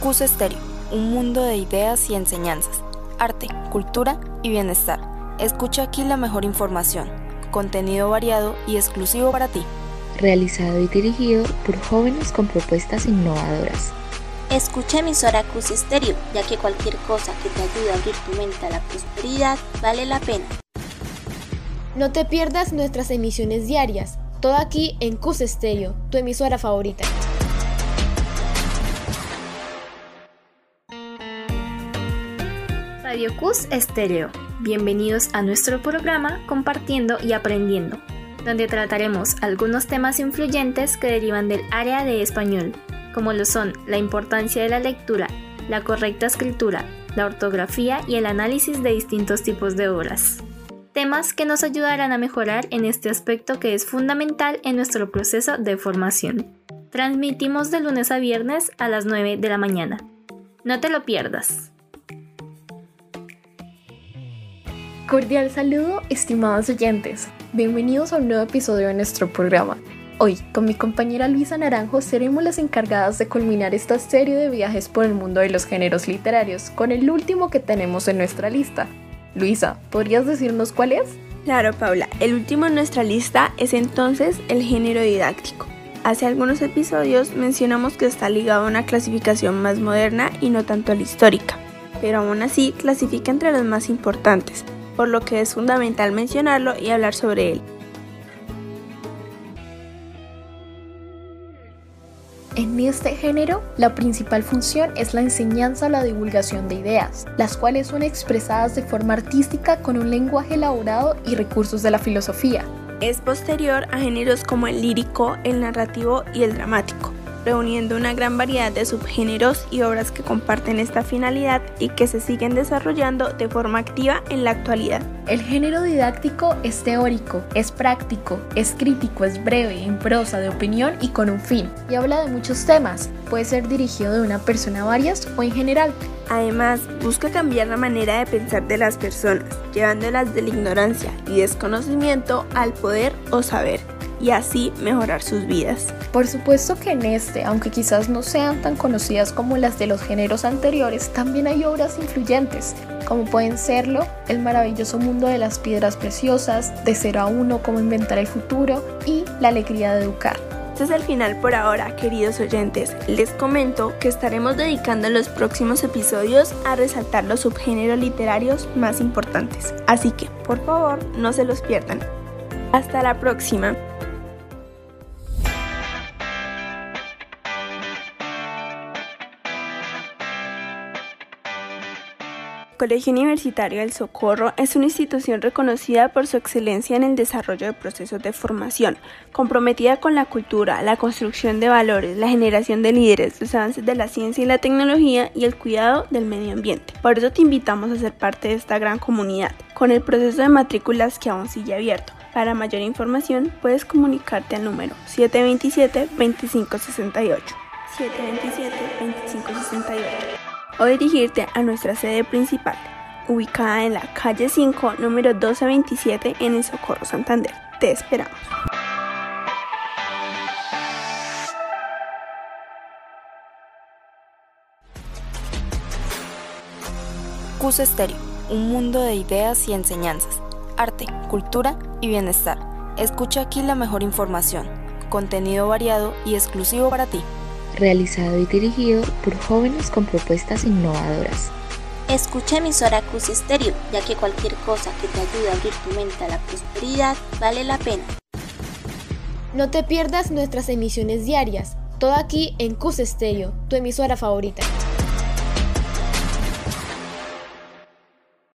CUS Estéreo, un mundo de ideas y enseñanzas, arte, cultura y bienestar. Escucha aquí la mejor información, contenido variado y exclusivo para ti. Realizado y dirigido por jóvenes con propuestas innovadoras. Escucha emisora CUS Estéreo, ya que cualquier cosa que te ayude a abrir tu mente a la prosperidad vale la pena. No te pierdas nuestras emisiones diarias, todo aquí en CUS Estéreo, tu emisora favorita. Radio CUS Estéreo. Bienvenidos a nuestro programa Compartiendo y Aprendiendo, donde trataremos algunos temas influyentes que derivan del área de español, como lo son la importancia de la lectura, la correcta escritura, la ortografía y el análisis de distintos tipos de obras. Temas que nos ayudarán a mejorar en este aspecto que es fundamental en nuestro proceso de formación. Transmitimos de lunes a viernes a las 9 de la mañana. No te lo pierdas. Cordial saludo, estimados oyentes. Bienvenidos a un nuevo episodio de nuestro programa. Hoy, con mi compañera Luisa Naranjo, seremos las encargadas de culminar esta serie de viajes por el mundo de los géneros literarios, con el último que tenemos en nuestra lista. Luisa, ¿podrías decirnos cuál es? Claro, Paula. El último en nuestra lista es entonces el género didáctico. Hace algunos episodios mencionamos que está ligado a una clasificación más moderna y no tanto a la histórica, pero aún así clasifica entre los más importantes, por lo que es fundamental mencionarlo y hablar sobre él. En este género, la principal función es la enseñanza o la divulgación de ideas, las cuales son expresadas de forma artística con un lenguaje elaborado y recursos de la filosofía. Es posterior a géneros como el lírico, el narrativo y el dramático reuniendo una gran variedad de subgéneros y obras que comparten esta finalidad y que se siguen desarrollando de forma activa en la actualidad. El género didáctico es teórico, es práctico, es crítico, es breve, en prosa, de opinión y con un fin, y habla de muchos temas. Puede ser dirigido de una persona a varias o en general. Además, busca cambiar la manera de pensar de las personas, llevándolas de la ignorancia y desconocimiento al poder o saber y así mejorar sus vidas. Por supuesto que en este, aunque quizás no sean tan conocidas como las de los géneros anteriores, también hay obras influyentes, como pueden serlo El maravilloso mundo de las piedras preciosas, De cero a uno, cómo inventar el futuro y La alegría de educar. Este es el final por ahora, queridos oyentes. Les comento que estaremos dedicando los próximos episodios a resaltar los subgéneros literarios más importantes. Así que, por favor, no se los pierdan. Hasta la próxima. Colegio Universitario del Socorro es una institución reconocida por su excelencia en el desarrollo de procesos de formación, comprometida con la cultura, la construcción de valores, la generación de líderes, los avances de la ciencia y la tecnología y el cuidado del medio ambiente. Por eso te invitamos a ser parte de esta gran comunidad, con el proceso de matrículas que aún sigue abierto. Para mayor información puedes comunicarte al número 727-2568. 727-2568 o dirigirte a nuestra sede principal, ubicada en la calle 5, número 1227 en el Socorro Santander. Te esperamos. CUS Estéreo, un mundo de ideas y enseñanzas, arte, cultura y bienestar. Escucha aquí la mejor información, contenido variado y exclusivo para ti realizado y dirigido por jóvenes con propuestas innovadoras. Escucha emisora Cruz Estéreo, ya que cualquier cosa que te ayude a abrir tu mente a la prosperidad vale la pena. No te pierdas nuestras emisiones diarias, todo aquí en Cus Estéreo, tu emisora favorita.